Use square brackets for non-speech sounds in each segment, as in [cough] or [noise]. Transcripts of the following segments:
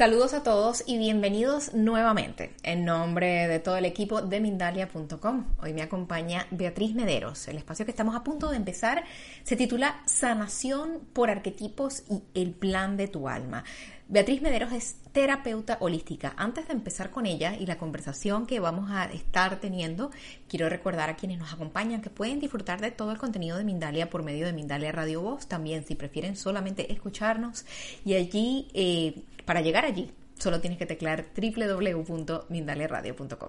Saludos a todos y bienvenidos nuevamente en nombre de todo el equipo de Mindalia.com. Hoy me acompaña Beatriz Mederos. El espacio que estamos a punto de empezar se titula Sanación por arquetipos y el plan de tu alma. Beatriz Mederos es terapeuta holística. Antes de empezar con ella y la conversación que vamos a estar teniendo, quiero recordar a quienes nos acompañan que pueden disfrutar de todo el contenido de Mindalia por medio de Mindalia Radio Voz. También si prefieren solamente escucharnos y allí eh, para llegar allí, solo tienes que teclear www.mindaliaradio.com.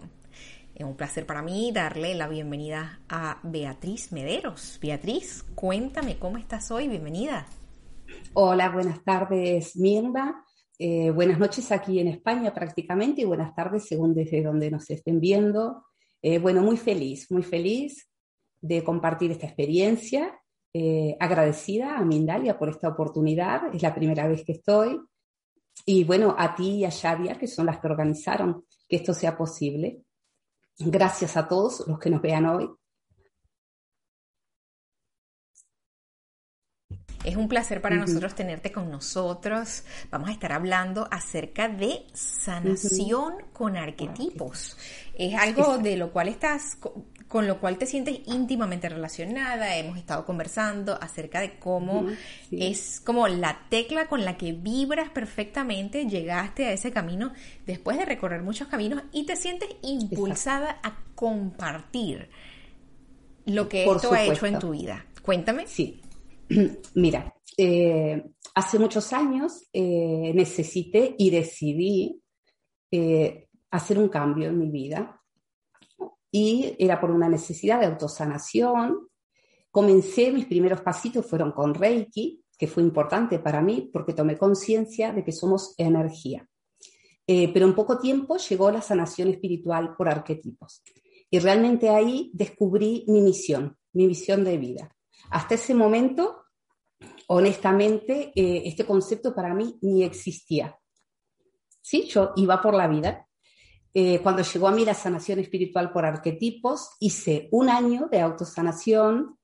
Es un placer para mí darle la bienvenida a Beatriz Mederos. Beatriz, cuéntame cómo estás hoy, bienvenida. Hola, buenas tardes, Mirna. Eh, buenas noches aquí en España prácticamente y buenas tardes según desde donde nos estén viendo. Eh, bueno, muy feliz, muy feliz de compartir esta experiencia. Eh, agradecida a Mindalia por esta oportunidad. Es la primera vez que estoy. Y bueno, a ti y a Shadia, que son las que organizaron que esto sea posible. Gracias a todos los que nos vean hoy. Es un placer para nosotros tenerte con nosotros. Vamos a estar hablando acerca de sanación con arquetipos. Es algo de lo cual estás con lo cual te sientes íntimamente relacionada. Hemos estado conversando acerca de cómo es como la tecla con la que vibras perfectamente, llegaste a ese camino después de recorrer muchos caminos y te sientes impulsada a compartir lo que esto ha hecho en tu vida. Cuéntame. Sí. [clears throat] Mira, eh, hace muchos años eh, necesité y decidí eh, hacer un cambio en mi vida y era por una necesidad de autosanación. Comencé, mis primeros pasitos fueron con Reiki, que fue importante para mí porque tomé conciencia de que somos energía. Pero en poco tiempo llegó la sanación espiritual por arquetipos. Y realmente ahí descubrí mi misión, mi misión de vida. Hasta ese momento, honestamente, eh, este concepto para mí ni existía. Sí, yo iba por la vida eh, cuando llegó a mí la sanación espiritual por arquetipos, hice un año de autosanación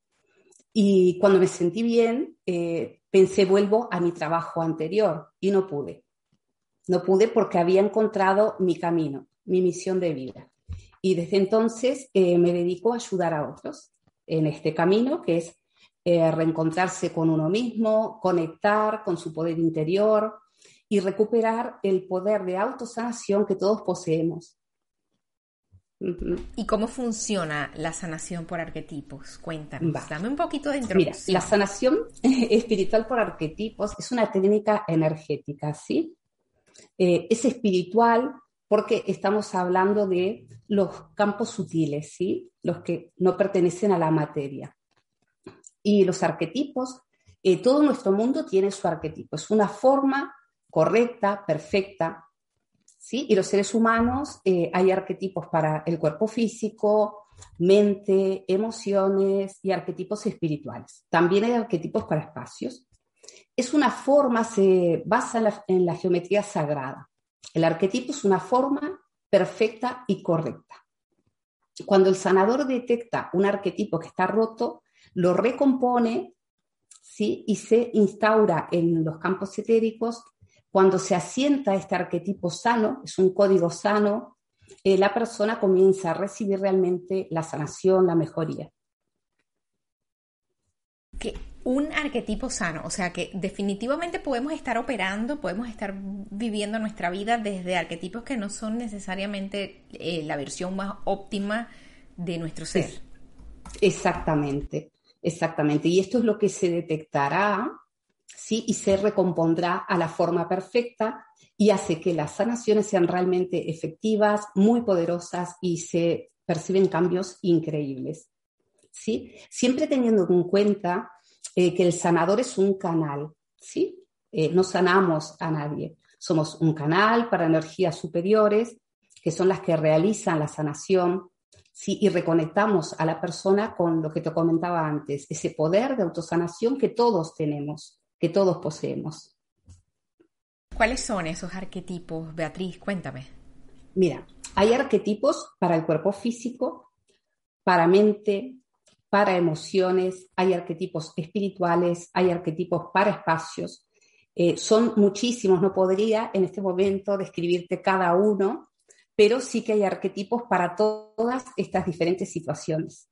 y cuando me sentí bien, eh, pensé vuelvo a mi trabajo anterior y no pude. No pude porque había encontrado mi camino, mi misión de vida. Y desde entonces eh, me dedico a ayudar a otros en este camino que es reencontrarse con uno mismo, conectar con su poder interior, y recuperar el poder de autosanación que todos poseemos. ¿Y cómo funciona la sanación por arquetipos? Cuéntame, dame un poquito de introducción. Mira, la sanación [laughs] espiritual por arquetipos es una técnica energética, ¿sí? Eh, es espiritual porque estamos hablando de los campos sutiles, ¿sí? Los que no pertenecen a la materia. Y los arquetipos, eh, todo nuestro mundo tiene su arquetipo, es una forma correcta, perfecta. ¿sí? Y los seres humanos eh, hay arquetipos para el cuerpo físico, mente, emociones y arquetipos espirituales. También hay arquetipos para espacios. Es una forma, se basa en la, geometría sagrada. El arquetipo es una forma perfecta y correcta. Cuando el sanador detecta un arquetipo que está roto, lo recompone ¿sí? y se instaura en los campos etéricos cuando se asienta este arquetipo sano, es un código sano, eh, la persona comienza a recibir realmente la sanación, la mejoría. Que un arquetipo sano, o sea que definitivamente podemos estar operando, podemos estar viviendo nuestra vida desde arquetipos que no son necesariamente eh, la versión más óptima de nuestro ser. exactamente, exactamente. Y esto es lo que se detectará ¿sí? y se recompondrá a la forma perfecta y hace que las sanaciones sean realmente efectivas, muy poderosas y se perciben cambios increíbles. ¿sí? Siempre teniendo en cuenta eh, que el sanador es un canal, ¿sí? Eh, no sanamos a nadie, somos un canal para energías superiores que son las que realizan la sanación, ¿sí? y reconectamos a la persona con lo que te comentaba antes, ese poder de autosanación que todos tenemos que todos poseemos. ¿Cuáles son esos arquetipos, Beatriz? Cuéntame. Mira, hay arquetipos para el cuerpo físico, para mente, para emociones, hay arquetipos espirituales, hay arquetipos para espacios. Eh, son muchísimos, no podría en este momento describirte cada uno, pero sí que hay arquetipos para todas estas diferentes situaciones.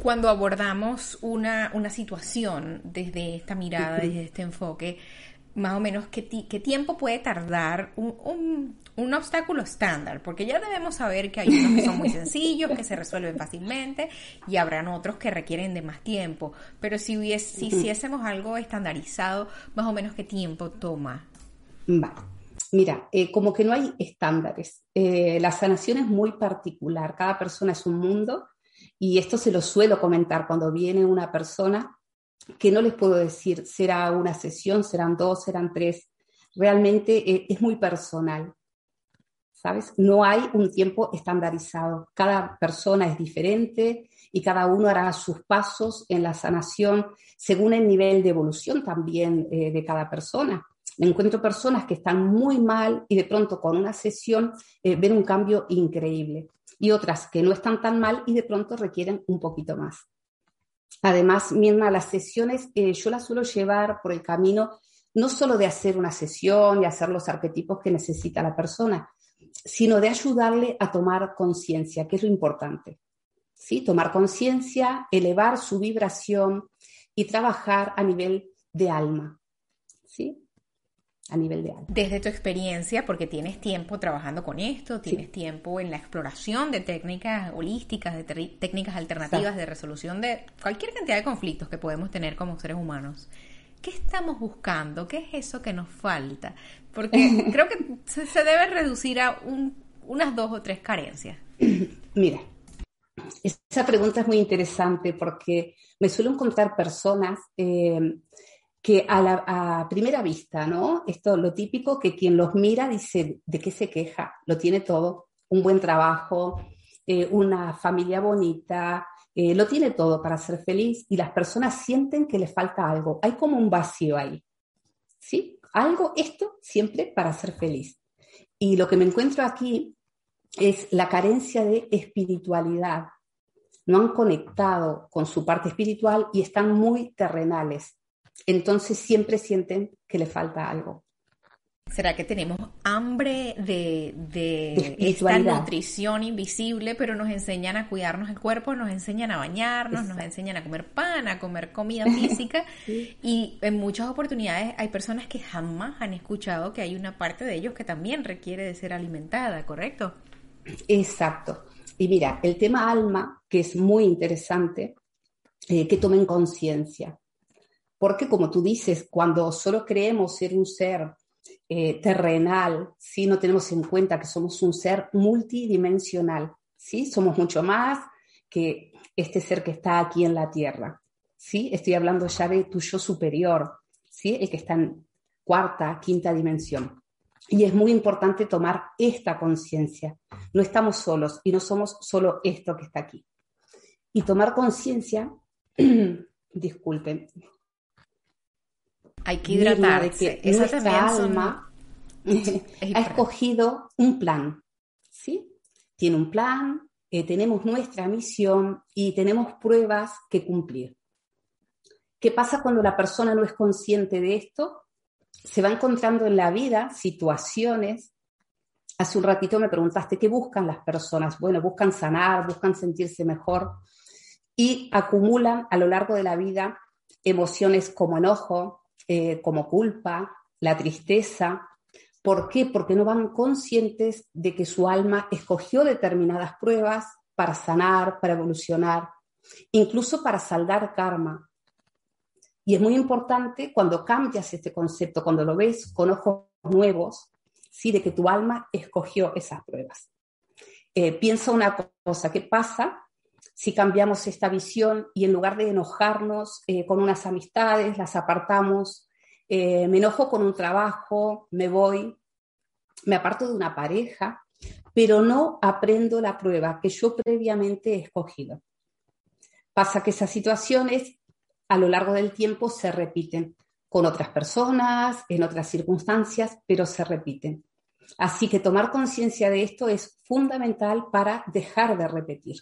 Cuando abordamos una, una situación desde esta mirada, desde este enfoque, más o menos qué, qué tiempo puede tardar un, un, obstáculo estándar, porque ya debemos saber que hay unos que son muy sencillos, que se resuelven fácilmente, y habrán otros que requieren de más tiempo. Pero si, hubiese, si hiciésemos algo estandarizado, más o menos qué tiempo toma. Vale. Mira, eh, como que no hay estándares. Eh, la sanación es muy particular, cada persona es un mundo, y esto se lo suelo comentar cuando viene una persona que no les puedo decir, será una sesión, serán dos, serán tres. Realmente eh, es muy personal, ¿sabes? No hay un tiempo estandarizado. Cada persona es diferente y cada uno hará sus pasos en la sanación según el nivel de evolución también de cada persona. Encuentro personas que están muy mal y de pronto con una sesión eh, ven un cambio increíble y otras que no están tan mal y de pronto requieren un poquito más. Además, misma las sesiones eh, yo las suelo llevar por el camino no solo de hacer una sesión y hacer los arquetipos que necesita la persona, sino de ayudarle a tomar conciencia, que es lo importante. ¿sí? Tomar conciencia, elevar su vibración y trabajar a nivel de alma. ¿sí? A nivel de. Desde tu experiencia, porque tienes tiempo trabajando con esto, tienes tiempo en la exploración de técnicas holísticas, de técnicas alternativas de resolución de cualquier cantidad de conflictos que podemos tener como seres humanos. ¿Qué estamos buscando? ¿Qué es eso que nos falta? Porque [laughs] creo que se, debe reducir a unas dos o tres carencias. [clears throat] Mira, esa pregunta es muy interesante porque me suelo encontrar personas eh, que a, la, primera vista, ¿no? Esto lo típico que quien los mira dice, ¿de qué se queja? Lo tiene todo, un buen trabajo, eh, una familia bonita, eh, lo tiene todo para ser feliz y las personas sienten que le falta algo. Hay como un vacío ahí, ¿sí? Algo, esto siempre para ser feliz. Y lo que me encuentro aquí es la carencia de espiritualidad. No han conectado con su parte espiritual y están muy terrenales entonces siempre sienten que le falta algo. ¿Será que tenemos hambre de, de, esta nutrición invisible, pero nos enseñan a cuidarnos el cuerpo, nos enseñan a bañarnos, nos enseñan a comer pan, a comer comida [laughs] física? Y en muchas oportunidades hay personas que jamás han escuchado que hay una parte de ellos que también requiere de ser alimentada, ¿correcto? Exacto. Y mira, el tema alma, que es muy interesante, eh, que tomen conciencia. Porque como tú dices, cuando solo creemos ser un ser eh, terrenal, ¿sí? no tenemos en cuenta que somos un ser multidimensional, ¿sí? somos mucho más que este ser que está aquí en la Tierra. ¿sí? Estoy hablando ya de tu yo superior, ¿sí? el que está en cuarta, quinta dimensión. Y es muy importante tomar esta conciencia. No estamos solos y no somos solo esto que está aquí. Y tomar conciencia, [clears throat] disculpen, hay que hidratarse. Que nuestra alma [laughs] ha escogido un plan, ¿sí? Tiene un plan, eh, tenemos nuestra misión y tenemos pruebas que cumplir. ¿Qué pasa cuando la persona no es consciente de esto? Se va encontrando en la vida situaciones. Hace un ratito me preguntaste qué buscan las personas. Bueno, buscan sanar, buscan sentirse mejor y acumulan a lo largo de la vida emociones como enojo, eh, como culpa, la tristeza. ¿Por qué? Porque no van conscientes de que su alma escogió determinadas pruebas para sanar, para evolucionar, incluso para saldar karma. Y es muy importante cuando cambias este concepto, cuando lo ves con ojos nuevos, ¿sí? de que tu alma escogió esas pruebas. Eh, piensa una cosa, ¿qué pasa si cambiamos esta visión y en lugar de enojarnos eh, con unas amistades, las apartamos, eh, me enojo con un trabajo, me voy, me aparto de una pareja, pero no aprendo la prueba que yo previamente he escogido. Pasa que esas situaciones a lo largo del tiempo se repiten con otras personas, en otras circunstancias, pero se repiten. Así que tomar conciencia de esto es fundamental para dejar de repetir.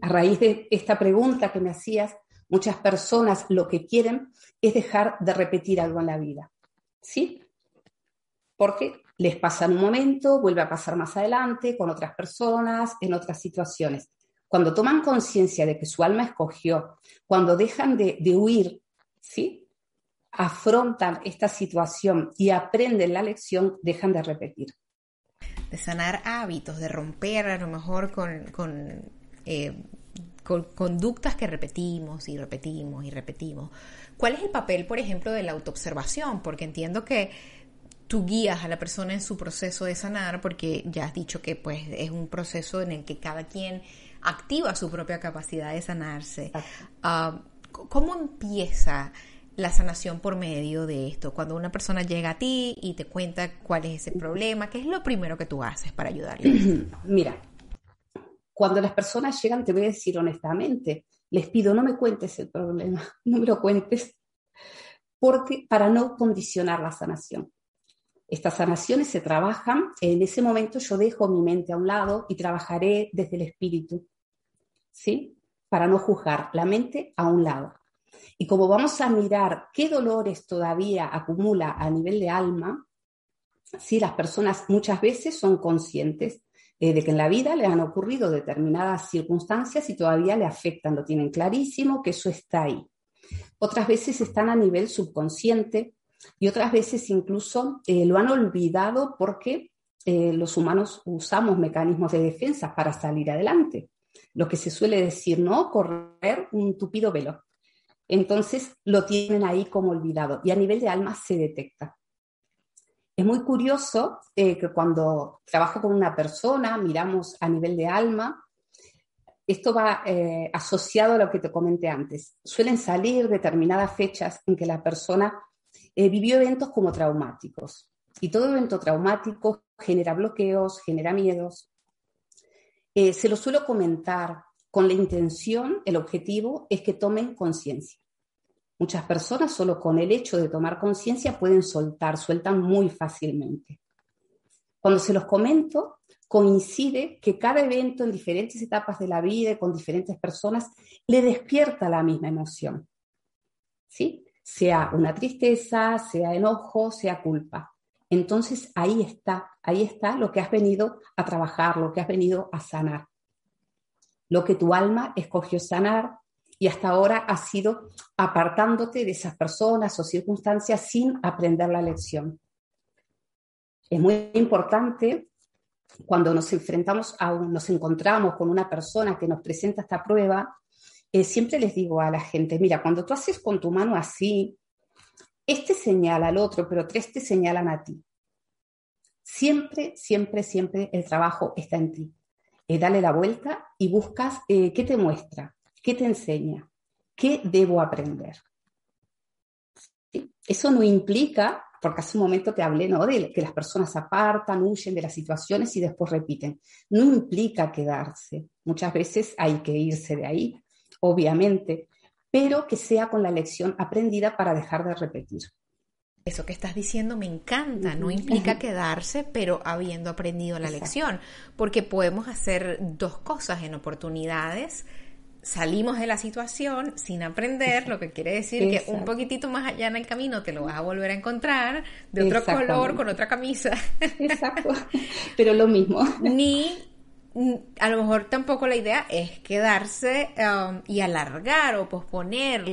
A raíz de esta pregunta que me hacías, Muchas personas lo que quieren es dejar de repetir algo en la vida. ¿Sí? Porque les pasa en un momento, vuelve a pasar más adelante, con otras personas, en otras situaciones. Cuando toman conciencia de que su alma escogió, cuando dejan de, de huir, ¿sí? afrontan esta situación y aprenden la lección, dejan de repetir. De sanar hábitos, de romper a lo mejor con, con, eh, con conductas que repetimos y repetimos y repetimos. ¿Cuál es el papel, por ejemplo, de la autoobservación? Porque entiendo que tú guías a la persona en su proceso de sanar, porque ya has dicho que pues es un proceso en el que cada quien activa su propia capacidad de sanarse. Uh, ¿Cómo empieza la sanación por medio de esto? Cuando una persona llega a ti y te cuenta cuál es ese problema, ¿qué es lo primero que tú haces para ayudarle? [clears throat] Mira, cuando las personas llegan, te voy a decir honestamente, les pido no me cuentes el problema, [laughs] no me lo cuentes, porque para no condicionar la sanación. Estas sanaciones se trabajan, en ese momento yo dejo mi mente a un lado y trabajaré desde el espíritu, ¿sí? Para no juzgar, la mente a un lado. Y como vamos a mirar qué dolores todavía acumula a nivel de alma, si las personas muchas veces son conscientes eh, de que en la vida le han ocurrido determinadas circunstancias y todavía le afectan, lo tienen clarísimo, que eso está ahí. Otras veces están a nivel subconsciente y otras veces incluso eh, lo han olvidado porque eh, los humanos usamos mecanismos de defensa para salir adelante. Lo que se suele decir, ¿no? Correr un tupido velo. Entonces lo tienen ahí como olvidado y a nivel de alma se detecta. Es muy curioso eh, que cuando trabajo con una persona, miramos a nivel de alma, esto va eh, asociado a lo que te comenté antes. Suelen salir determinadas fechas en que la persona eh, vivió eventos como traumáticos. Y todo evento traumático genera bloqueos, genera miedos. se lo suelo comentar con la intención, el objetivo es que tomen conciencia. Muchas personas solo con el hecho de tomar conciencia pueden soltar, sueltan muy fácilmente. Cuando se los comento, coincide que cada evento en diferentes etapas de la vida y con diferentes personas le despierta la misma emoción. ¿Sí? Sea una tristeza, sea enojo, sea culpa. Entonces ahí está, ahí está lo que has venido a trabajar, lo que has venido a sanar lo que tu alma escogió sanar y hasta ahora has sido apartándote de esas personas o circunstancias sin aprender la lección. Es muy importante cuando nos enfrentamos a nos encontramos con una persona que nos presenta esta prueba, eh, siempre les digo a la gente, mira, cuando tú haces con tu mano así, este señala al otro, pero tres te señalan a ti. Siempre, siempre, siempre el trabajo está en ti. Eh, dale la vuelta y buscas eh, qué te muestra, qué te enseña, qué debo aprender. Eso no implica, porque hace un momento te hablé ¿no? de que las personas apartan, huyen de las situaciones y después repiten. No implica quedarse. Muchas veces hay que irse de ahí, obviamente, pero que sea con la lección aprendida para dejar de repetir. Eso que estás diciendo me encanta, no implica quedarse, pero habiendo aprendido la lección, porque podemos hacer dos cosas en oportunidades. Salimos de la situación sin aprender, lo que quiere decir que un poquitito más allá en el camino te lo vas a volver a encontrar de otro color, con otra camisa. Exacto, pero lo mismo. Ni a lo mejor tampoco la idea es quedarse um, y alargar o posponer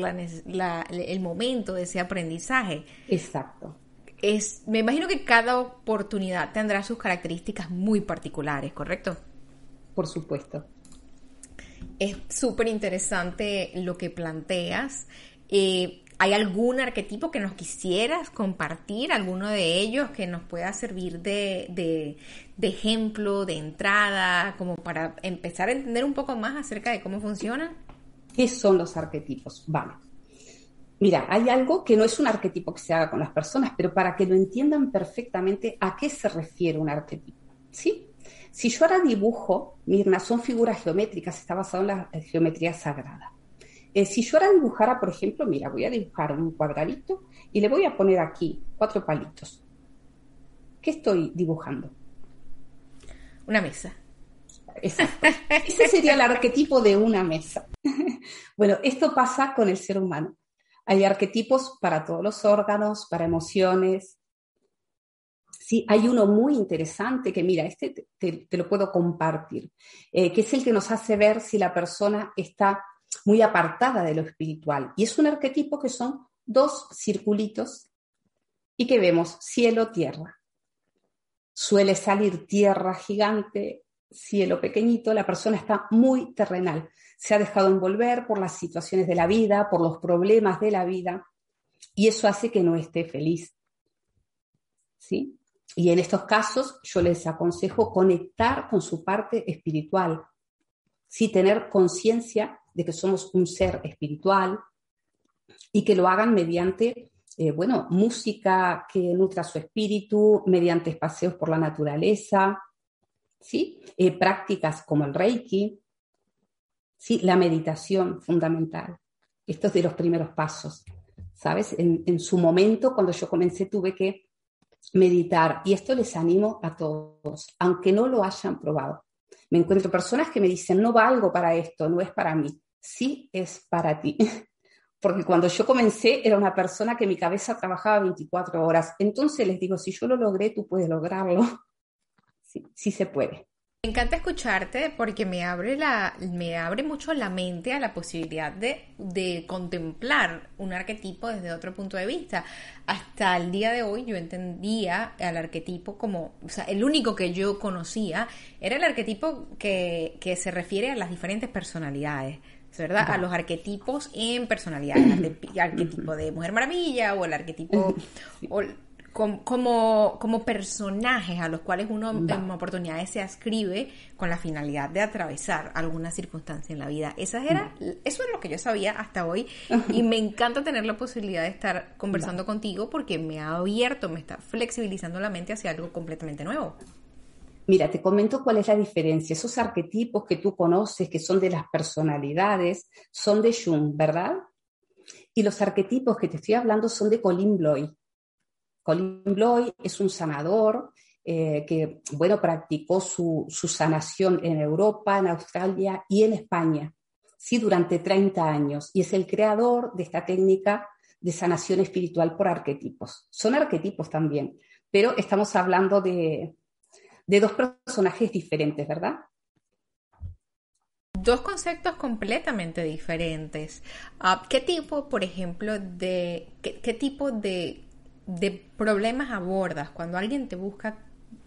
el momento de ese aprendizaje. Exacto. Es, me imagino que cada oportunidad tendrá sus características muy particulares, ¿correcto? Por supuesto. Es súper interesante lo que planteas. Eh, ¿Hay algún arquetipo que nos quisieras compartir? ¿Alguno de ellos que nos pueda servir de, ejemplo, de entrada, como para empezar a entender un poco más acerca de cómo funciona? ¿Qué son los arquetipos? Vale. Mira, hay algo que no es un arquetipo que se haga con las personas, pero para que lo entiendan perfectamente a qué se refiere un arquetipo. ¿Sí? Si yo ahora dibujo, Mirna, son figuras geométricas, está basado en la geometría sagrada. Eh, si yo ahora dibujara, por ejemplo, mira, voy a dibujar un cuadradito y le voy a poner aquí cuatro palitos. ¿Qué estoy dibujando? Una mesa. exacto. [laughs] Ese sería el arquetipo de una mesa. [laughs] bueno, esto pasa con el ser humano. Hay arquetipos para todos los órganos, para emociones. Sí, hay uno muy interesante que, mira, este te, lo puedo compartir, eh, que es el que nos hace ver si la persona está muy apartada de lo espiritual. Y es un arquetipo que son dos circulitos y que vemos cielo-tierra. Suele salir tierra gigante, cielo pequeñito, la persona está muy terrenal. Se ha dejado envolver por las situaciones de la vida, por los problemas de la vida, y eso hace que no esté feliz. ¿Sí? Y en estos casos yo les aconsejo conectar con su parte espiritual, sí tener conciencia de que somos un ser espiritual y que lo hagan mediante eh, bueno, música que nutra su espíritu mediante paseos por la naturaleza, ¿sí? Eh, prácticas como el Reiki, ¿sí? La meditación fundamental. Esto es de los primeros pasos, ¿sabes? En, en su momento, cuando yo comencé, tuve que meditar y esto les animo a todos, aunque no lo hayan probado. Me encuentro personas que me dicen, no valgo para esto, no es para mí. Sí es para ti. [laughs] porque cuando yo comencé era una persona que mi cabeza trabajaba 24 horas. Entonces les digo, si yo lo logré, tú puedes lograrlo. [laughs] Sí, sí se puede. Me encanta escucharte porque me abre, la, me abre mucho la mente a la posibilidad de, de, contemplar un arquetipo desde otro punto de vista. Hasta el día de hoy yo entendía al arquetipo como, o sea, el único que yo conocía era el arquetipo que, que se refiere a las diferentes personalidades. ¿verdad? A los arquetipos en personalidad, el arquetipo de Mujer Maravilla o el arquetipo [laughs] o, como, como personajes a los cuales uno en oportunidades se ascribe con la finalidad de atravesar alguna circunstancia en la vida. Esa era, eso es lo que yo sabía hasta hoy y me encanta tener la posibilidad de estar conversando contigo porque me ha abierto, me está flexibilizando la mente hacia algo completamente nuevo. Mira, te comento cuál es la diferencia. Esos arquetipos que tú conoces, que son de las personalidades, son de Jung, ¿verdad? Y los arquetipos que te estoy hablando son de Colin Bloy. Colin Bloy es un sanador eh, que, bueno, practicó su, su, sanación en Europa, en Australia y en España, sí, durante 30 años. Y es el creador de esta técnica de sanación espiritual por arquetipos. Son arquetipos también, pero estamos hablando de, de dos personajes diferentes, ¿verdad? Dos conceptos completamente diferentes. Ah, ¿Qué tipo, por ejemplo, de qué, tipo de, problemas abordas cuando alguien te busca,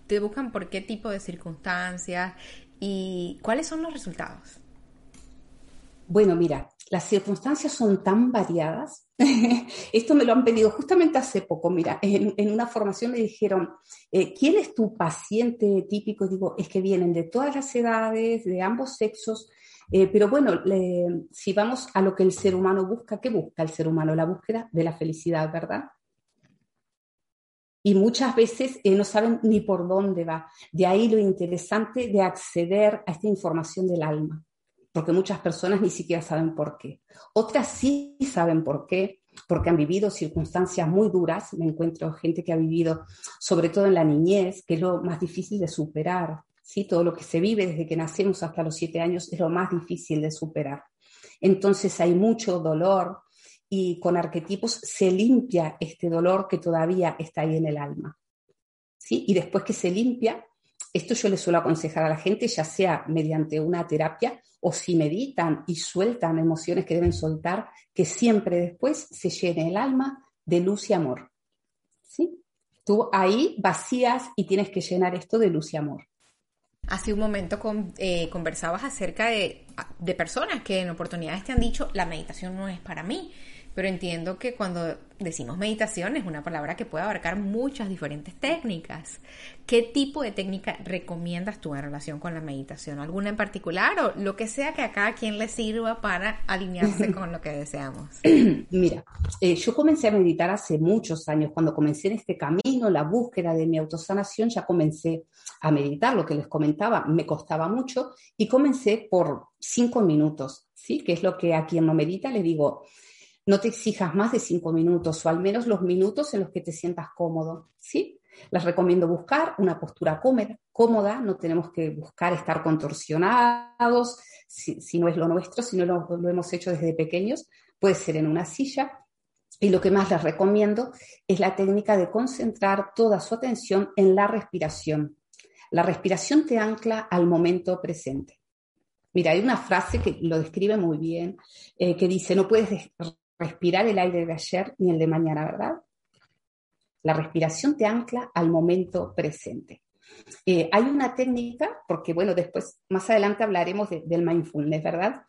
te buscan por qué tipo de circunstancias y cuáles son los resultados? Bueno, mira, las circunstancias son tan variadas. [laughs] Esto me lo han pedido justamente hace poco. Mira, en, una formación me dijeron, eh, ¿quién es tu paciente típico? digo, es que vienen de todas las edades, de ambos sexos. Eh, pero bueno, si vamos a lo que el ser humano busca, ¿qué busca el ser humano? La búsqueda de la felicidad, ¿verdad? Y muchas veces eh, no saben ni por dónde va. De ahí lo interesante de acceder a esta información del alma porque muchas personas ni siquiera saben por qué. Otras sí saben por qué, porque han vivido circunstancias muy duras. Me encuentro gente que ha vivido, sobre todo en la niñez, que es lo más difícil de superar. ¿sí? Todo lo que se vive desde que nacemos hasta los siete años es lo más difícil de superar. Entonces hay mucho dolor y con arquetipos se limpia este dolor que todavía está ahí en el alma. ¿sí? Y después que se limpia, esto yo le suelo aconsejar a la gente, ya sea mediante una terapia o si meditan y sueltan emociones que deben soltar, que siempre después se llene el alma de luz y amor. ¿Sí? Tú ahí vacías y tienes que llenar esto de luz y amor. Hace un momento eh, conversabas acerca de, de personas que en oportunidades te han dicho, la meditación no es para mí pero entiendo que cuando decimos meditación es una palabra que puede abarcar muchas diferentes técnicas. ¿Qué tipo de técnica recomiendas tú en relación con la meditación? ¿Alguna en particular o lo que sea que a cada quien le sirva para alinearse [laughs] con lo que deseamos? [clears throat] Mira, eh, yo comencé a meditar hace muchos años. Cuando comencé en este camino, la búsqueda de mi autosanación, ya comencé a meditar, lo que les comentaba, me costaba mucho y comencé por cinco minutos, ¿sí? Que es lo que a quien no medita le digo, no te exijas más de cinco minutos o al menos los minutos en los que te sientas cómodo, ¿sí? Les recomiendo buscar una postura cómoda, no tenemos que buscar estar contorsionados, si, no es lo nuestro, si no lo, lo hemos hecho desde pequeños, puede ser en una silla. Y lo que más les recomiendo es la técnica de concentrar toda su atención en la respiración. La respiración te ancla al momento presente. Mira, hay una frase que lo describe muy bien, eh, que dice, no puedes respirar el aire de ayer ni el de mañana, ¿verdad? La respiración te ancla al momento presente. Eh, hay una técnica, porque bueno, después, más adelante hablaremos del mindfulness, ¿verdad?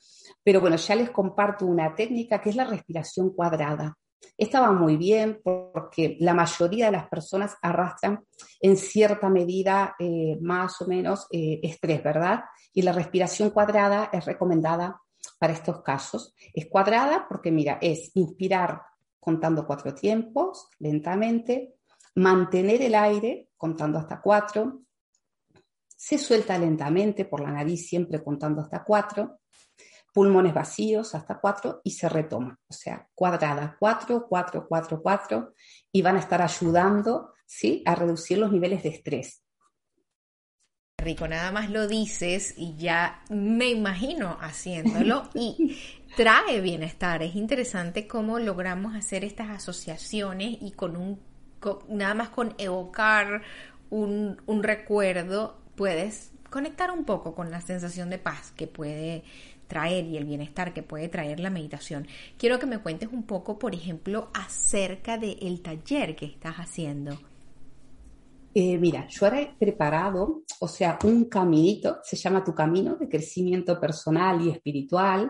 Pero bueno, ya les comparto una técnica que es la respiración cuadrada. Esta va muy bien porque la mayoría de las personas arrastran en cierta medida eh, más o menos eh, estrés, ¿verdad? Y la respiración cuadrada es recomendada para estos casos. Es cuadrada porque, mira, es inspirar contando cuatro tiempos lentamente, mantener el aire contando hasta cuatro, se suelta lentamente por la nariz siempre contando hasta cuatro, pulmones vacíos hasta cuatro y se retoma, o sea, cuadrada, cuatro, cuatro, cuatro, cuatro, y van a estar ayudando ¿sí? a reducir los niveles de estrés. Rico, nada más lo dices y ya me imagino haciéndolo [laughs] y trae bienestar. Es interesante cómo logramos hacer estas asociaciones y con un nada más con evocar un, un recuerdo puedes conectar un poco con la sensación de paz que puede traer y el bienestar que puede traer la meditación. Quiero que me cuentes un poco, por ejemplo, acerca del taller que estás haciendo. Eh, mira, yo ahora he preparado, o sea, un caminito, se llama Tu Camino de Crecimiento Personal y Espiritual,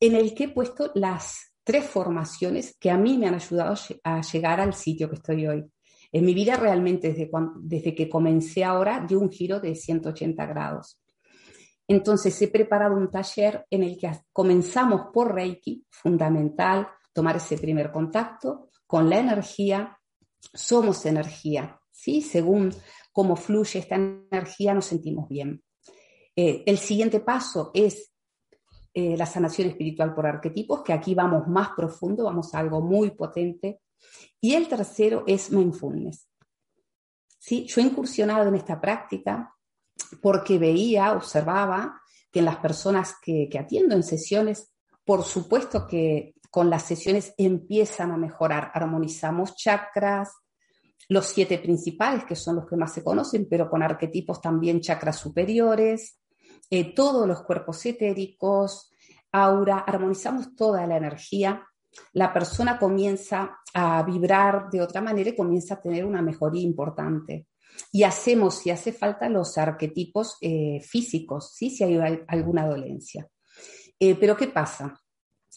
en el que he puesto las tres formaciones que a mí me han ayudado a llegar al sitio que estoy hoy. En mi vida realmente desde, desde que comencé ahora dio un giro de 180 grados. Entonces he preparado un taller en el que comenzamos por Reiki, fundamental, tomar ese primer contacto con la energía. Somos energía, ¿sí? Según cómo fluye esta energía nos sentimos bien. Eh, el siguiente paso es eh, la sanación espiritual por arquetipos, que aquí vamos más profundo, vamos a algo muy potente. Y el tercero es mindfulness. ¿Sí? Yo he incursionado en esta práctica porque veía, observaba que en las personas que, atiendo en sesiones, por supuesto que con las sesiones empiezan a mejorar. Armonizamos chakras, los siete principales, que son los que más se conocen, pero con arquetipos también chakras superiores, eh, todos los cuerpos etéricos, aura, armonizamos toda la energía. La persona comienza a vibrar de otra manera y comienza a tener una mejoría importante y hacemos, si hace falta, los arquetipos eh, físicos, ¿sí? si hay alguna dolencia. Eh, pero ¿qué pasa?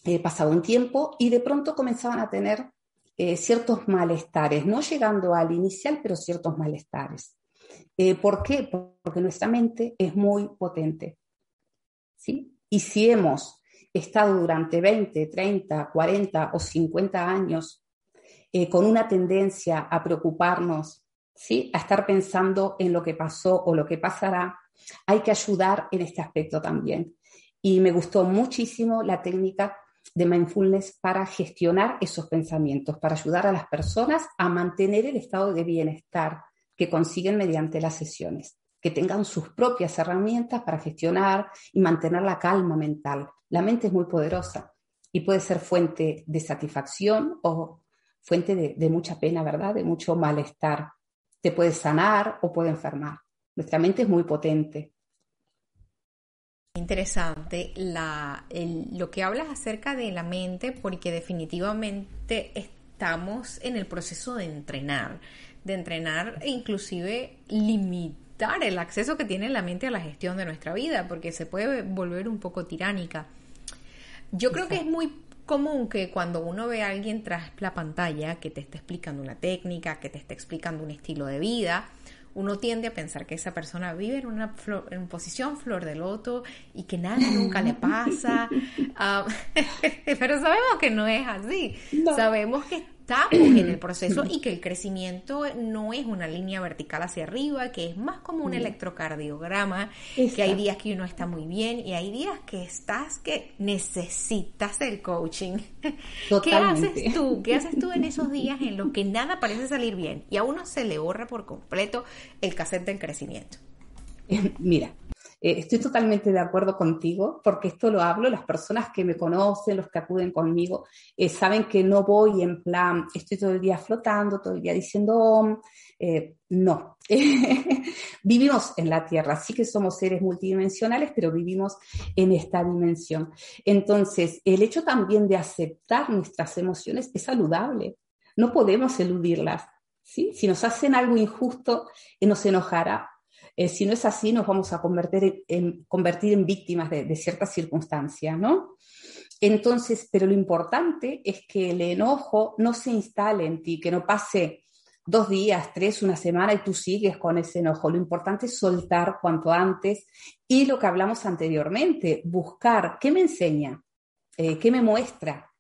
Eh, pasado un tiempo y de pronto comenzaban a tener ciertos malestares, no llegando al inicial, pero ciertos malestares. ¿Por qué? Porque nuestra mente es muy potente. ¿sí? Y si hemos estado durante 20, 30, 40 o 50 años con una tendencia a preocuparnos ¿sí? a estar pensando en lo que pasó o lo que pasará, hay que ayudar en este aspecto también. Y me gustó muchísimo la técnica de mindfulness para gestionar esos pensamientos, para ayudar a las personas a mantener el estado de bienestar que consiguen mediante las sesiones, que tengan sus propias herramientas para gestionar y mantener la calma mental. La mente es muy poderosa y puede ser fuente de satisfacción o fuente de, mucha pena, ¿verdad? De mucho malestar te puede sanar o puede enfermar. Nuestra mente es muy potente. Interesante lo que hablas acerca de la mente, porque definitivamente estamos en el proceso de entrenar, de entrenar e inclusive limitar el acceso que tiene la mente a la gestión de nuestra vida, porque se puede volver un poco tiránica. Yo creo que es muy común que cuando uno ve a alguien tras la pantalla que te está explicando una técnica, que te está explicando un estilo de vida, uno tiende a pensar que esa persona vive en una en posición flor de loto y que nada nunca le pasa. [laughs] Ah, [laughs] pero sabemos que no es así. Sabemos que estamos [clears throat] en el proceso y que el crecimiento no es una línea vertical hacia arriba, que es más como un electrocardiograma, que hay días que uno está muy bien y hay días que estás que necesitas el coaching. [laughs] ¿Qué haces tú? ¿Qué haces tú en esos [laughs] días en los que nada parece salir bien y a uno se le borra por completo el cassette del crecimiento? Mira, eh, estoy totalmente de acuerdo contigo, porque esto lo hablo, las personas que me conocen, los que acuden conmigo, eh, saben que no voy en plan, estoy todo el día flotando, todo el día diciendo, eh, no. [laughs] vivimos en la Tierra, sí que somos seres multidimensionales, pero vivimos en esta dimensión. Entonces, el hecho también de aceptar nuestras emociones es saludable. No podemos eludirlas. ¿sí? Si nos hacen algo injusto, nos enojará, eh, si no es así, nos vamos a convertir en, víctimas de, ciertas circunstancias, ¿no? Entonces, pero lo importante es que el enojo no se instale en ti, que no pase dos días, tres, una semana y tú sigues con ese enojo. Lo importante es soltar cuanto antes y lo que hablamos anteriormente, buscar qué me enseña, eh, qué me muestra,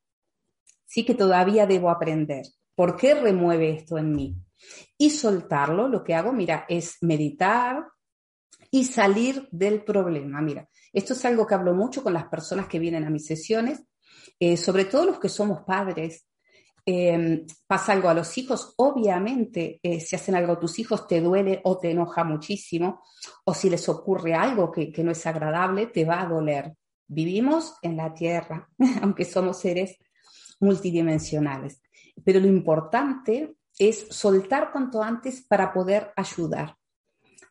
sí que todavía debo aprender, por qué remueve esto en mí y soltarlo, lo que hago, mira, es meditar y salir del problema. Mira, esto es algo que hablo mucho con las personas que vienen a mis sesiones, eh, sobre todo los que somos padres. Em, pasa algo a los hijos, obviamente, eh, si hacen algo a tus hijos, te duele o te enoja muchísimo, o si les ocurre algo que, que no es agradable, te va a doler. Vivimos en la tierra, [laughs] aunque somos seres multidimensionales. Pero lo importante es soltar cuanto antes para poder ayudar.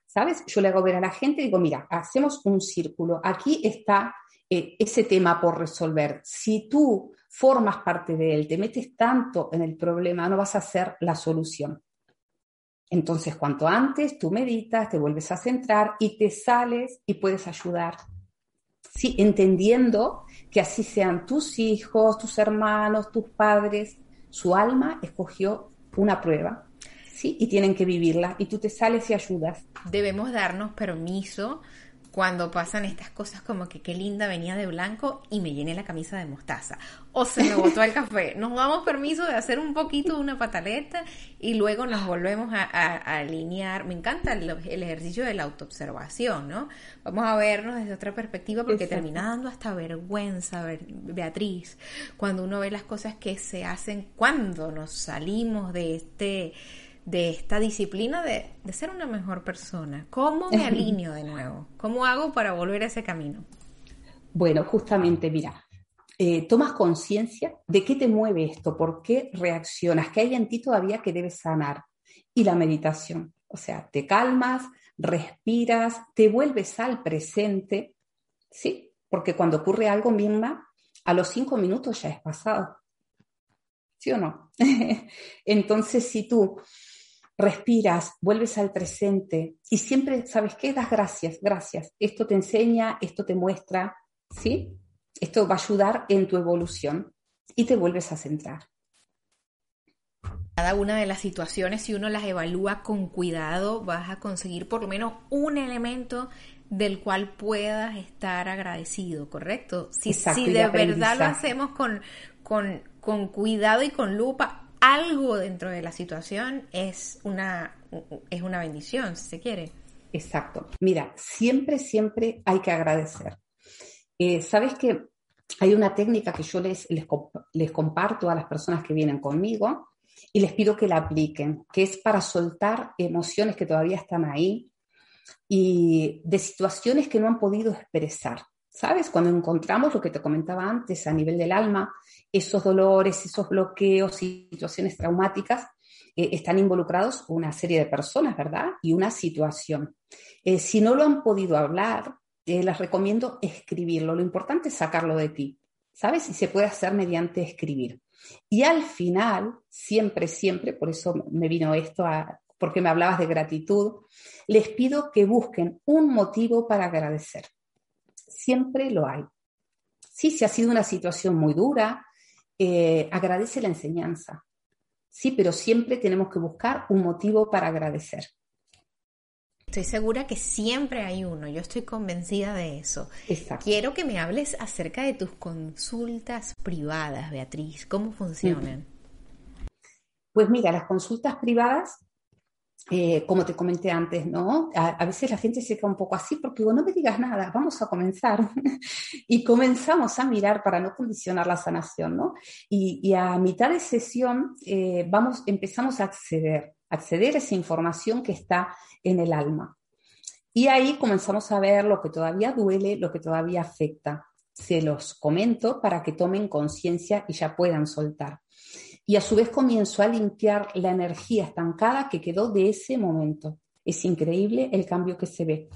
¿Sabes? Yo le hago ver a la gente y digo, mira, hacemos un círculo. Aquí está eh, ese tema por resolver. Si tú formas parte de él, te metes tanto en el problema, no vas a hacer la solución. Entonces, cuanto antes tú meditas, te vuelves a centrar y te sales y puedes ayudar. Sí, entendiendo que así sean tus hijos, tus hermanos, tus padres, su alma escogió una prueba, ¿sí? Y tienen que vivirla y tú te sales y ayudas. Debemos darnos permiso cuando pasan estas cosas como que qué linda venía de blanco y me llené la camisa de mostaza o se me botó el café. Nos damos permiso de hacer un poquito de una pataleta y luego nos volvemos a, alinear. Me encanta el, ejercicio de la autoobservación, ¿no? Vamos a vernos desde otra perspectiva porque termina dando hasta vergüenza, Beatriz, cuando uno ve las cosas que se hacen cuando nos salimos de este de esta disciplina de, ser una mejor persona? ¿Cómo me [laughs] alineo de nuevo? ¿Cómo hago para volver a ese camino? Bueno, justamente, mira, eh, tomas conciencia de qué te mueve esto, por qué reaccionas, qué hay en ti todavía que debes sanar. Y la meditación, o sea, te calmas, respiras, te vuelves al presente, ¿sí? Porque cuando ocurre algo misma, a los cinco minutos ya es pasado. ¿Sí o no? [laughs] Entonces, si tú respiras, vuelves al presente y siempre, ¿sabes qué? Das gracias, gracias. Esto te enseña, esto te muestra, ¿sí? Esto va a ayudar en tu evolución y te vuelves a centrar. Cada una de las situaciones, si uno las evalúa con cuidado, vas a conseguir por lo menos un elemento del cual puedas estar agradecido, ¿correcto? Si, si de verdad lo hacemos con, con, con cuidado y con lupa, algo dentro de la situación es una, es una bendición, si se quiere. Exacto. Mira, siempre, siempre hay que agradecer. Eh, Sabes que hay una técnica que yo les, les, les comparto a las personas que vienen conmigo y les pido que la apliquen, que es para soltar emociones que todavía están ahí y de situaciones que no han podido expresar. ¿Sabes? Cuando encontramos lo que te comentaba antes a nivel del alma, esos dolores, esos bloqueos, situaciones traumáticas, eh, están involucrados una serie de personas, ¿verdad? Y una situación. Eh, si no lo han podido hablar, eh, les recomiendo escribirlo. Lo importante es sacarlo de ti, ¿sabes? Y se puede hacer mediante escribir. Y al final, siempre, siempre, por eso me vino esto a, porque me hablabas de gratitud, les pido que busquen un motivo para agradecer siempre lo hay. Sí, si ha sido una situación muy dura, eh, agradece la enseñanza. Sí, pero siempre tenemos que buscar un motivo para agradecer. Estoy segura que siempre hay uno, yo estoy convencida de eso. Quiero que me hables acerca de tus consultas privadas, Beatriz, ¿cómo funcionan? Pues mira, las consultas privadas eh, como te comenté antes, ¿no? A, veces la gente se queda un poco así porque digo, no me digas nada, vamos a comenzar. [laughs] y comenzamos a mirar para no condicionar la sanación, ¿no? Y, a mitad de sesión eh, vamos, empezamos a acceder, acceder a esa información que está en el alma. Y ahí comenzamos a ver lo que todavía duele, lo que todavía afecta. Se los comento para que tomen conciencia y ya puedan soltar. Y a su vez comienzo a limpiar la energía estancada que quedó de ese momento. Es increíble el cambio que se ve.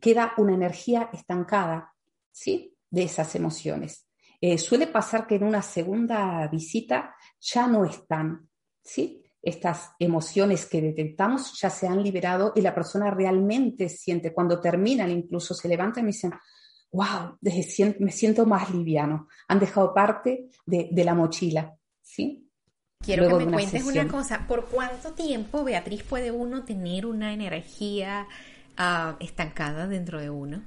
Queda una energía estancada, ¿sí? De esas emociones. Eh, suele pasar que en una segunda visita ya no están, ¿sí? Estas emociones que detectamos ya se han liberado y la persona realmente siente, cuando terminan incluso se levantan y me dicen, wow, me siento más liviano, han dejado parte de, la mochila, ¿sí? Quiero que me cuentes una cosa, ¿por cuánto tiempo, Beatriz, puede uno tener una energía ah, estancada dentro de uno?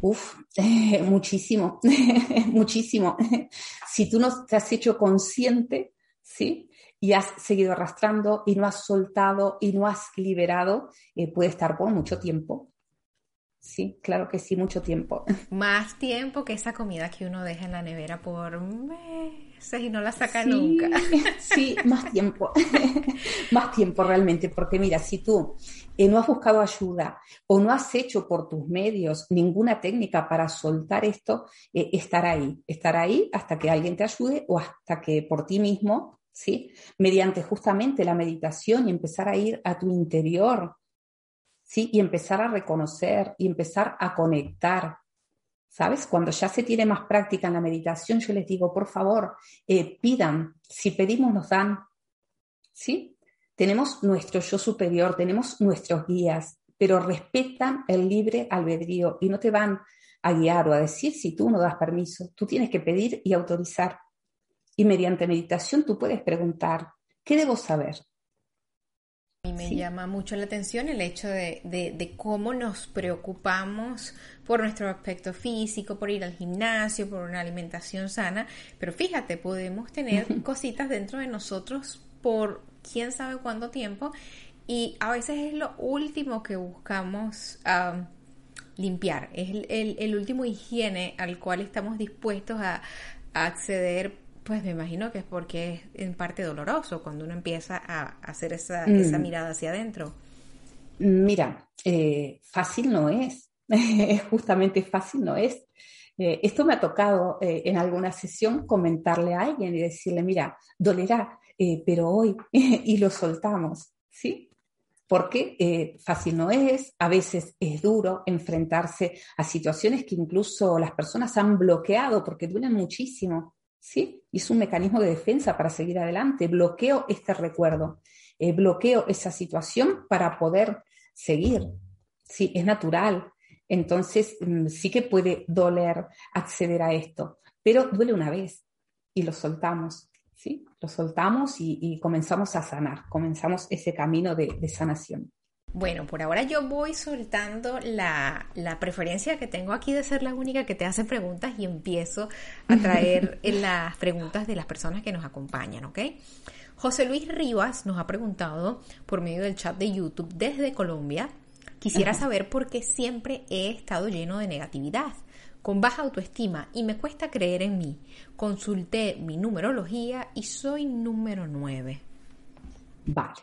Uf, [laughs] muchísimo, [laughs] muchísimo. [laughs] si tú no te has hecho consciente, ¿sí? Y has seguido arrastrando y no has soltado y no has liberado, eh, puede estar por mucho tiempo. Sí, claro que sí, mucho tiempo. [laughs] Más tiempo que esa comida que uno deja en la nevera por meses y no la saca nunca. [laughs] Sí, más tiempo. [laughs] más tiempo realmente, porque mira, si tú eh, no has buscado ayuda o no has hecho por tus medios ninguna técnica para soltar esto, eh, estar ahí, estar ahí hasta que alguien te ayude o hasta que por ti mismo, ¿sí? Mediante justamente la meditación y empezar a ir a tu interior, ¿sí? Y empezar a reconocer y empezar a conectar. ¿Sabes? Cuando ya se tiene más práctica en la meditación, yo les digo, por favor, eh, pidan. Si pedimos, nos dan. ¿Sí? Tenemos nuestro yo superior, tenemos nuestros guías, pero respetan el libre albedrío y no te van a guiar o a decir si tú no das permiso. Tú tienes que pedir y autorizar. Y mediante meditación tú puedes preguntar, ¿qué debo saber? A mí me llama mucho la atención el hecho de, cómo nos preocupamos por nuestro aspecto físico, por ir al gimnasio, por una alimentación sana, pero fíjate, podemos tener cositas dentro de nosotros por quién sabe cuánto tiempo. Y a veces es lo último que buscamos limpiar, es el, último higiene al cual estamos dispuestos a acceder pues me imagino que es porque es en parte doloroso cuando uno empieza a hacer esa, mm. mirada hacia adentro. Mira, eh, fácil no [laughs] es, justamente fácil no es. Eh, esto me ha tocado eh, en alguna sesión comentarle a alguien y decirle, mira, dolerá, pero hoy, [laughs] y lo soltamos, ¿sí? Porque fácil no es, a veces es duro enfrentarse a situaciones que incluso las personas han bloqueado porque duelen muchísimo. ¿Sí? Y es un mecanismo de defensa para seguir adelante. Bloqueo este recuerdo, eh, bloqueo esa situación para poder seguir. Sí, es natural. Entonces, mm, sí que puede doler acceder a esto, pero duele una vez y lo soltamos, ¿sí? Lo soltamos y, comenzamos a sanar, comenzamos ese camino de sanación. Bueno, por ahora yo voy soltando la, preferencia que tengo aquí de ser la única que te hace preguntas y empiezo a traer [laughs] las preguntas de las personas que nos acompañan, ¿ok? José Luis Rivas nos ha preguntado por medio del chat de YouTube desde Colombia, quisiera saber por qué siempre he estado lleno de negatividad, con baja autoestima y me cuesta creer en mí. Consulté mi numerología y soy número 9. Vale.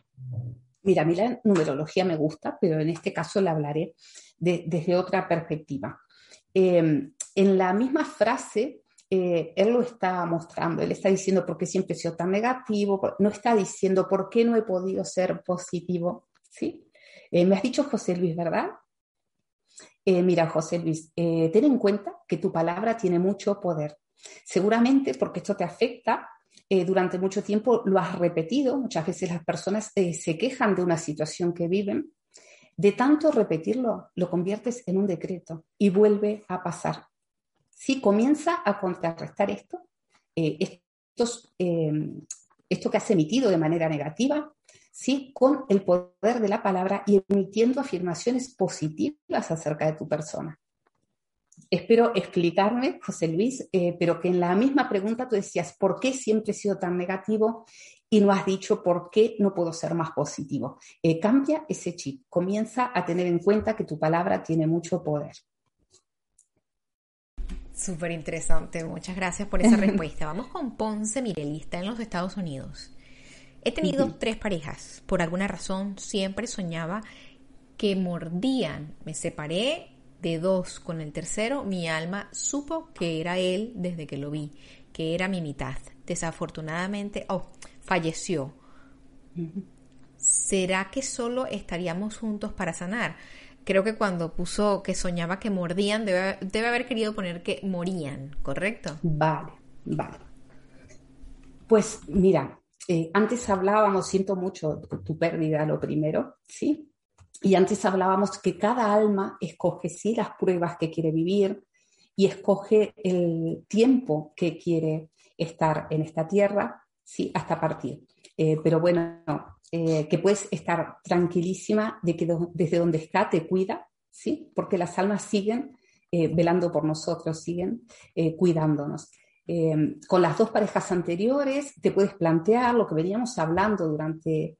Mira, a mí la numerología me gusta, pero en este caso la hablaré desde otra perspectiva. Em, en la misma frase, eh, él lo está mostrando, él está diciendo por qué siempre he sido tan negativo, no está diciendo por qué no he podido ser positivo, ¿sí? Eh, me has dicho José Luis, ¿verdad? Eh, mira, José Luis, ten en cuenta que tu palabra tiene mucho poder. Seguramente porque esto te afecta eh, durante mucho tiempo lo has repetido, muchas veces las personas eh, se quejan de una situación que viven, de tanto repetirlo, lo conviertes en un decreto y vuelve a pasar. Si comienza a contrarrestar esto, eh, esto que has emitido de manera negativa, ¿sí? con el poder de la palabra y emitiendo afirmaciones positivas acerca de tu persona espero explicarme, José Luis, eh, pero que en la misma pregunta tú decías, ¿por qué siempre he sido tan negativo? Y no has dicho por qué no puedo ser más positivo. Eh, cambia ese chip, comienza a tener en cuenta que tu palabra tiene mucho poder. Súper interesante, muchas gracias por esa [laughs] respuesta. Vamos con Ponce Mirelista en los Estados Unidos. He tenido tres parejas. Por alguna razón siempre soñaba que mordían. Me separé de dos con el tercero. Mi alma supo que era él desde que lo vi, que era mi mitad. Desafortunadamente, oh, falleció. ¿Será que solo estaríamos juntos para sanar? Creo que cuando puso que soñaba que mordían, debe, haber querido poner que morían, ¿correcto? Vale, vale. Pues mira, eh, antes hablábamos, siento mucho tu pérdida, lo primero, ¿sí? Y antes hablábamos que cada alma escoge sí las pruebas que quiere vivir y escoge el tiempo que quiere estar en esta tierra, sí, hasta partir. Eh, pero bueno, eh, que puedes estar tranquilísima de que desde donde está te cuida, sí, porque las almas siguen eh, velando por nosotros, siguen cuidándonos. con las dos parejas anteriores te puedes plantear lo que veníamos hablando durante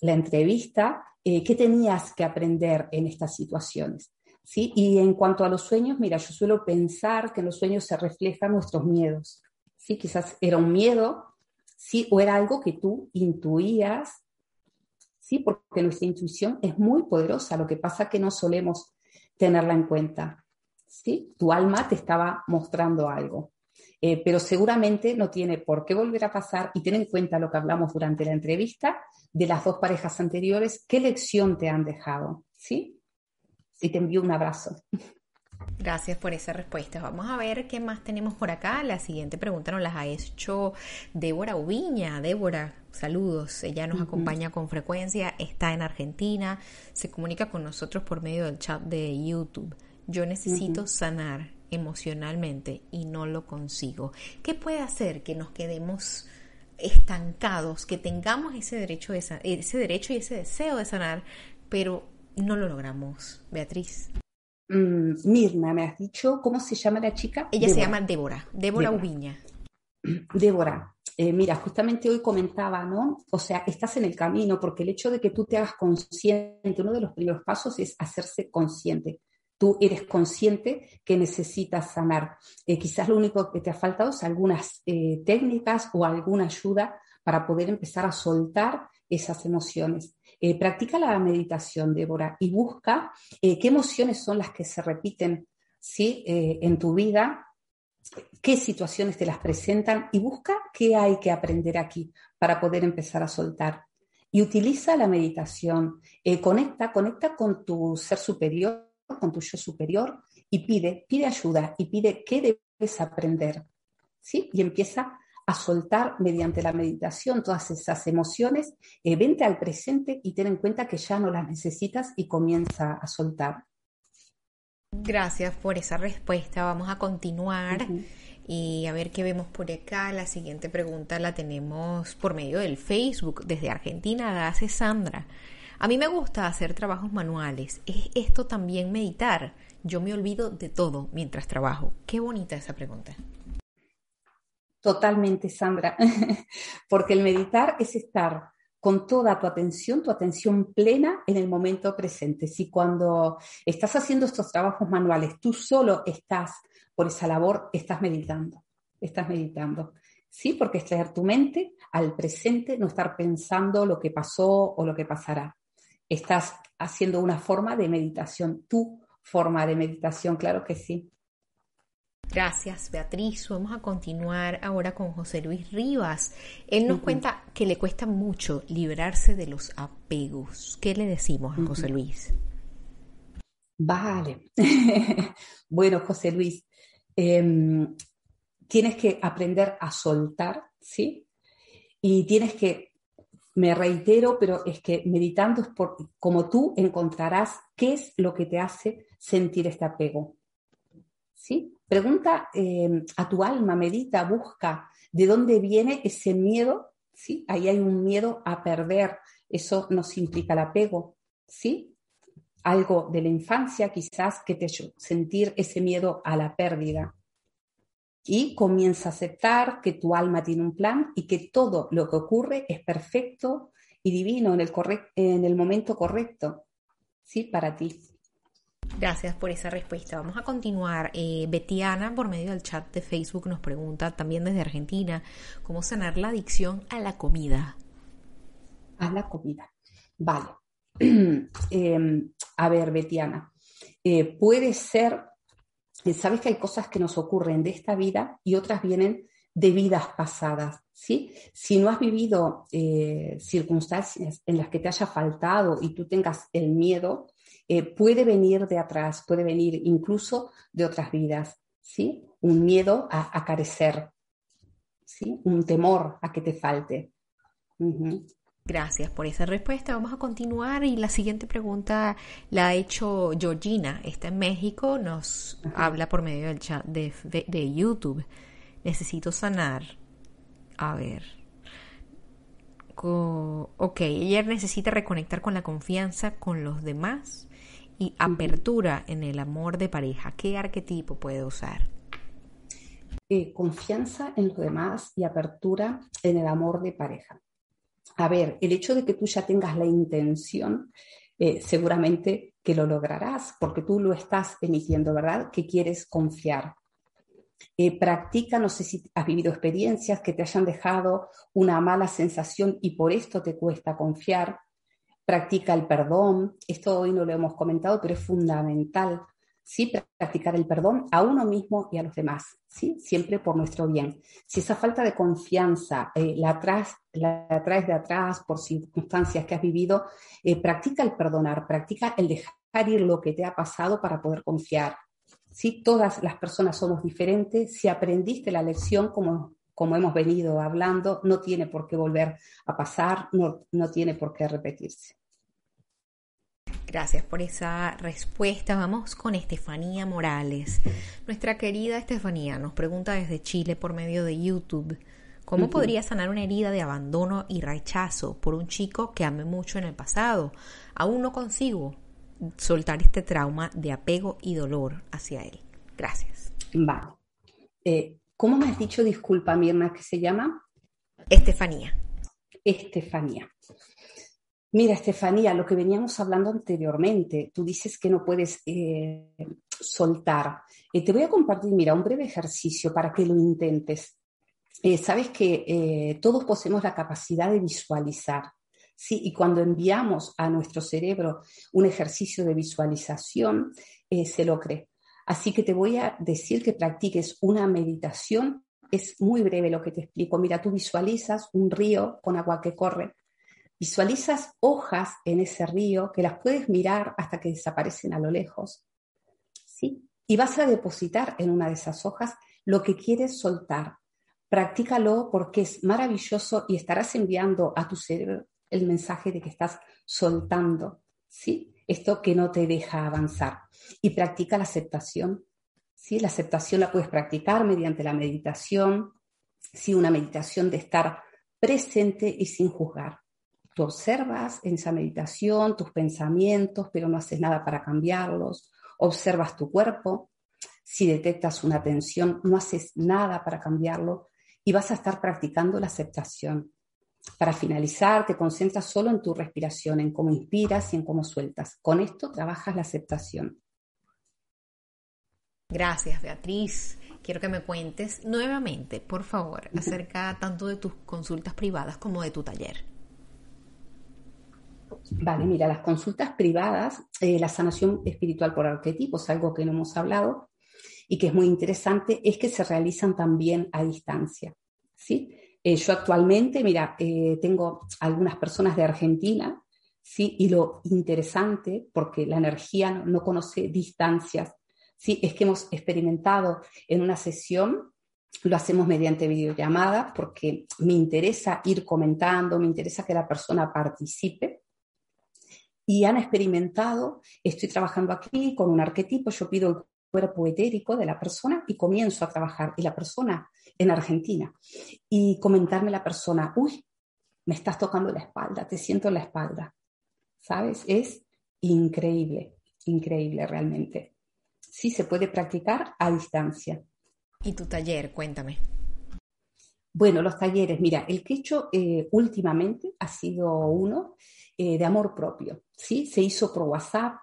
la entrevista, eh, qué tenías que aprender en estas situaciones. ¿sí? Y en cuanto a los sueños, mira, yo suelo pensar que en los sueños se reflejan nuestros miedos. ¿sí? Quizás era un miedo, ¿sí? o era algo que tú intuías, ¿sí? porque nuestra intuición es muy poderosa, lo que pasa que no solemos tenerla en cuenta. ¿sí? Tu alma te estaba mostrando algo. Eh, pero seguramente no tiene por qué volver a pasar y ten en cuenta lo que hablamos durante la entrevista de las dos parejas anteriores, qué lección te han dejado, ¿sí? Y te envío un abrazo. Gracias por esa respuesta. Vamos a ver qué más tenemos por acá. La siguiente pregunta nos la ha hecho Débora Ubiña. Débora, saludos. Ella nos acompaña con frecuencia, está en Argentina, se comunica con nosotros por medio del chat de YouTube. Yo necesito sanar emocionalmente y no lo consigo. ¿Qué puede hacer que nos quedemos estancados, que tengamos ese derecho, de, ese derecho y ese deseo de sanar, pero no lo logramos, Beatriz? Mm, Mirna, me has dicho, ¿cómo se llama la chica? Ella se llama Débora, Débora, Ubiña. [clears throat] Débora, eh, mira, justamente hoy comentaba, ¿no? O sea, estás en el camino porque el hecho de que tú te hagas consciente, uno de los primeros pasos es hacerse consciente tú eres consciente que necesitas sanar. Eh, quizás lo único que te ha faltado es algunas eh, técnicas o alguna ayuda para poder empezar a soltar esas emociones. Eh, practica la meditación, Débora, y busca qué emociones son las que se repiten ¿sí? en tu vida, qué situaciones te las presentan y busca qué hay que aprender aquí para poder empezar a soltar. Y utiliza la meditación, conecta, conecta con tu ser superior con tu yo superior y pide, pide ayuda y pide qué debes aprender. ¿sí? Y empieza a soltar mediante la meditación todas esas emociones, eh, vente al presente y ten en cuenta que ya no las necesitas y comienza a soltar. Gracias por esa respuesta. Vamos a continuar. Y a ver qué vemos por acá. La siguiente pregunta la tenemos por medio del Facebook desde Argentina, la hace Sandra. A mí me gusta hacer trabajos manuales. ¿Es esto también meditar? Yo me olvido de todo mientras trabajo. Qué bonita esa pregunta. Totalmente, Sandra, [laughs] porque el meditar es estar con toda tu atención, tu atención plena en el momento presente. Si cuando estás haciendo estos trabajos manuales, tú solo estás por esa labor, estás meditando, estás meditando. Sí, porque es traer tu mente al presente, no estar pensando lo que pasó o lo que pasará estás haciendo una forma de meditación, tu forma de meditación, claro que sí. Gracias, Beatriz. Vamos a continuar ahora con José Luis Rivas. Él nos cuenta que le cuesta mucho liberarse de los apegos. ¿Qué le decimos a José Luis? Vale. [laughs] bueno, José Luis, em, tienes que aprender a soltar, ¿sí? Y tienes que me reitero, pero es que meditando es por, como tú encontrarás qué es lo que te hace sentir este apego. ¿Sí? Pregunta eh, a tu alma, medita, busca de dónde viene ese miedo. ¿Sí? Ahí hay un miedo a perder. Eso nos implica el apego. ¿Sí? Algo de la infancia quizás que te sentir ese miedo a la pérdida y comienza a aceptar que tu alma tiene un plan y que todo lo que ocurre es perfecto y divino en el, en el momento correcto, ¿sí? Para ti. Gracias por esa respuesta. Vamos a continuar. Eh, Betiana, por medio del chat de Facebook, nos pregunta también desde Argentina, ¿cómo sanar la adicción a la comida? A la comida. Vale. [clears throat] Em, a ver, Betiana, eh, puede ser, sabes que hay cosas que nos ocurren de esta vida y otras vienen de vidas pasadas, ¿sí? Si no has vivido eh, circunstancias en las que te haya faltado y tú tengas el miedo, puede venir de atrás, puede venir incluso de otras vidas, ¿sí? Un miedo a, carecer, ¿sí? Un temor a que te falte. Gracias por esa respuesta. Vamos a continuar y la siguiente pregunta la ha hecho Georgina. Está en México, nos habla por medio del chat de, YouTube. Necesito sanar. A ver. ok, ella necesita reconectar con la confianza con los demás y apertura en el amor de pareja. ¿Qué arquetipo puede usar? Eh, confianza en los demás y apertura en el amor de pareja a ver, el hecho de que tú ya tengas la intención, eh, seguramente que lo lograrás, porque tú lo estás emitiendo, ¿verdad? Que quieres confiar. Eh, practica, no sé si has vivido experiencias que te hayan dejado una mala sensación y por esto te cuesta confiar. Practica el perdón. Esto hoy no lo hemos comentado, pero es fundamental ¿sí? practicar el perdón a uno mismo y a los demás, ¿sí? siempre por nuestro bien. Si esa falta de confianza eh, la, traes, la, de atrás por circunstancias que has vivido, eh, practica el perdonar, practica el dejar ir lo que te ha pasado para poder confiar. Si todas las personas somos diferentes, si aprendiste la lección como, como hemos venido hablando, no tiene por qué volver a pasar, no, no tiene por qué repetirse. Gracias por esa respuesta. Vamos con Estefanía Morales. Nuestra querida Estefanía nos pregunta desde Chile por medio de YouTube. ¿Cómo podría sanar una herida de abandono y rechazo por un chico que amé mucho en el pasado? Aún no consigo soltar este trauma de apego y dolor hacia él. Gracias. Vale. Eh, ¿Cómo me has dicho, disculpa, Mirna, que se llama? Estefanía. Estefanía. Mira, Estefanía, lo que veníamos hablando anteriormente, tú dices que no puedes eh, soltar. Eh, te voy a compartir, mira, un breve ejercicio para que lo intentes. Eh, Sabes que todos poseemos la capacidad de visualizar, ¿sí? Y cuando enviamos a nuestro cerebro un ejercicio de visualización, se lo cree. Así que te voy a decir que practiques una meditación. Es muy breve lo que te explico. Mira, tú visualizas un río con agua que corre Visualizas hojas en ese río que las puedes mirar hasta que desaparecen a lo lejos. ¿sí? Y vas a depositar en una de esas hojas lo que quieres soltar. Practícalo porque es maravilloso y estarás enviando a tu cerebro el mensaje de que estás soltando, ¿sí? Esto que no te deja avanzar. Y practica la aceptación, ¿sí? La aceptación la puedes practicar mediante la meditación, ¿sí? Una meditación de estar presente y sin juzgar. Tú observas en esa meditación tus pensamientos, pero no haces nada para cambiarlos. Observas tu cuerpo. Si detectas una tensión, no haces nada para cambiarlo y vas a estar practicando la aceptación. Para finalizar, te concentras solo en tu respiración, en cómo inspiras y en cómo sueltas. Con esto trabajas la aceptación. Gracias, Beatriz. Quiero que me cuentes nuevamente, por favor, acerca tanto de tus consultas privadas como de tu taller. Vale, mira, las consultas privadas, eh, la sanación espiritual por arquetipos, algo que no hemos hablado y que es muy interesante, es que se realizan también a distancia. ¿sí? Eh, yo actualmente, mira, eh, tengo algunas personas de Argentina, ¿sí? y lo interesante, porque la energía no, no conoce distancias, ¿sí? es que hemos experimentado en una sesión lo hacemos mediante videollamada porque me interesa ir comentando, me interesa que la persona participe y han experimentado, estoy trabajando aquí con un arquetipo, yo pido el cuerpo etérico de la persona y comienzo a trabajar, y la persona en Argentina, y comentarme la persona, uy, me estás tocando la espalda, te siento en la espalda, ¿sabes? Es increíble, increíble realmente. Sí, se puede practicar a distancia. ¿Y tu taller? Cuéntame. Bueno, los talleres, mira, el que he hecho eh, últimamente ha sido uno eh, de amor propio. ¿sí? Se hizo por WhatsApp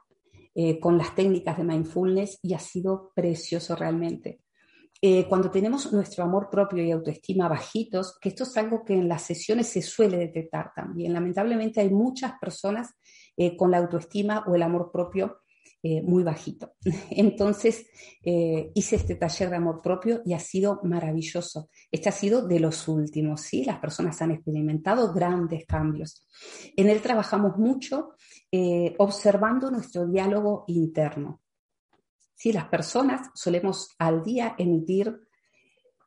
eh, con las técnicas de mindfulness y ha sido precioso realmente. eh, cuando tenemos nuestro amor propio y autoestima bajitos, que esto es algo que en las sesiones se suele detectar también. Lamentablemente hay muchas personas con la autoestima o el amor propio eh, muy bajito. [laughs] Entonces hice este taller de amor propio y ha sido maravilloso. Este ha sido de los últimos, ¿sí? Las personas han experimentado grandes cambios. En él trabajamos mucho observando nuestro diálogo interno. Si Las personas solemos al día emitir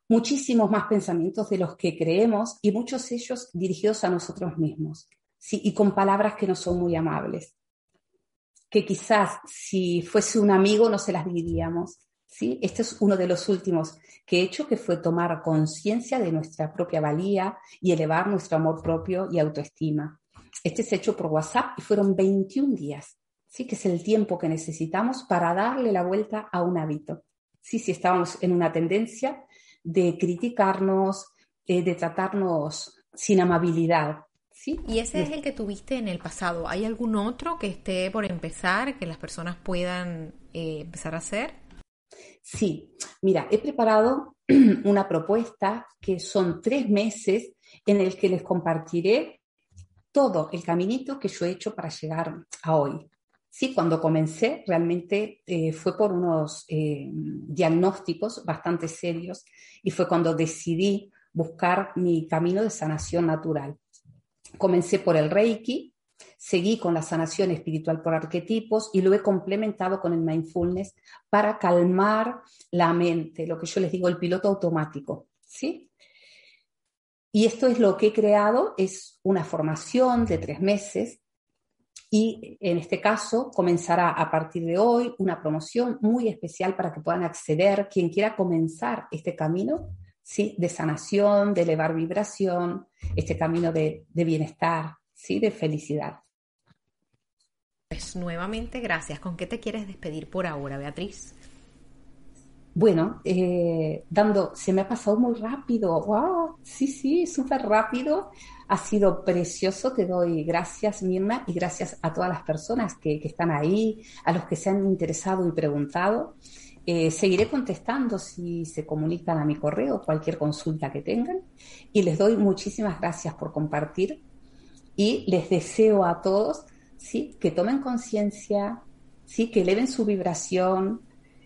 muchísimos más pensamientos de los que creemos y muchos de ellos dirigidos a nosotros mismos, ¿sí? y con palabras que no son muy amables, que quizás si fuese un amigo no se las diríamos. ¿sí? Este es uno de los últimos que he hecho, que fue tomar conciencia de nuestra propia valía y elevar nuestro amor propio y autoestima. Este es hecho por WhatsApp y fueron 21 días. ¿sí? que es el tiempo que necesitamos para darle la vuelta a un hábito. ¿sí? Si estábamos en una tendencia de criticarnos, eh, de tratarnos sin amabilidad. ¿Sí? Y ese es el que tuviste en el pasado. ¿Hay algún otro que esté por empezar, que las personas puedan eh, empezar a hacer? Sí, mira, he preparado [clears throat] una propuesta que son tres meses en el que les compartiré todo el caminito que yo he hecho para llegar a hoy. Sí, cuando comencé realmente eh, fue por unos eh, diagnósticos bastante serios y fue cuando decidí buscar mi camino de sanación natural. Comencé por el Reiki, seguí con la sanación espiritual por arquetipos y lo he complementado con el mindfulness para calmar la mente, lo que yo les digo el piloto automático, ¿sí? Y esto es lo que he creado, es una formación de tres meses y en este caso comenzará a partir de hoy una promoción muy especial para que puedan acceder quien quiera comenzar este camino ¿sí? de sanación, de elevar vibración, este camino de, bienestar, ¿sí? de felicidad. Pues nuevamente gracias. ¿Con qué te quieres despedir por ahora, Beatriz? Bueno, eh, dando, se me ha pasado muy rápido, wow, sí, sí, súper rápido. Ha sido precioso, te doy gracias Mirna y gracias a todas las personas que, están ahí, a los que se han interesado y preguntado. Eh, seguiré contestando si se comunican a mi correo cualquier consulta que tengan y les doy muchísimas gracias por compartir y les deseo a todos ¿sí? que tomen conciencia, ¿sí? que eleven su vibración,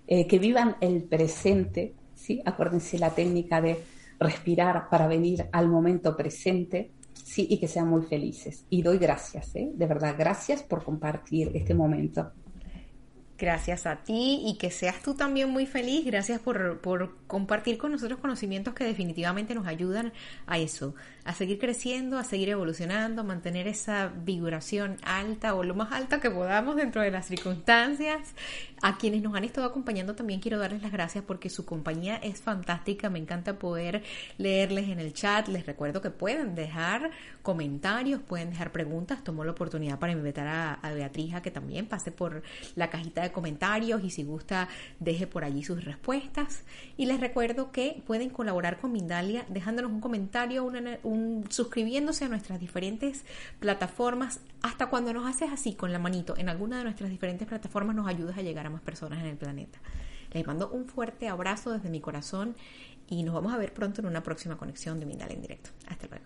eh, que vivan el presente, ¿sí? acuérdense la técnica de respirar para venir al momento presente Sí, y que sean muy felices. Y doy gracias, ¿eh? de verdad, gracias por compartir este momento. Gracias a ti y que seas tú también muy feliz. Gracias por, por, compartir con nosotros conocimientos que definitivamente nos ayudan a eso, a seguir creciendo, a seguir evolucionando, a mantener esa vibración alta o lo más alta que podamos dentro de las circunstancias. A quienes nos han estado acompañando también quiero darles las gracias porque su compañía es fantástica. Me encanta poder leerles en el chat. Les recuerdo que pueden dejar comentarios, pueden dejar preguntas. Tomo la oportunidad para invitar a, a Beatriz a que también pase por la cajita de comentarios y si gusta deje por allí sus respuestas. Y les recuerdo que pueden colaborar con Mindalia dejándonos un comentario, un, suscribiéndose a nuestras diferentes plataformas. Hasta cuando nos haces así con la manito en alguna de nuestras diferentes plataformas nos ayudas a llegar a más personas en el planeta. Les mando un fuerte abrazo desde mi corazón y nos vamos a ver pronto en una próxima conexión de Mindalia en directo. Hasta luego.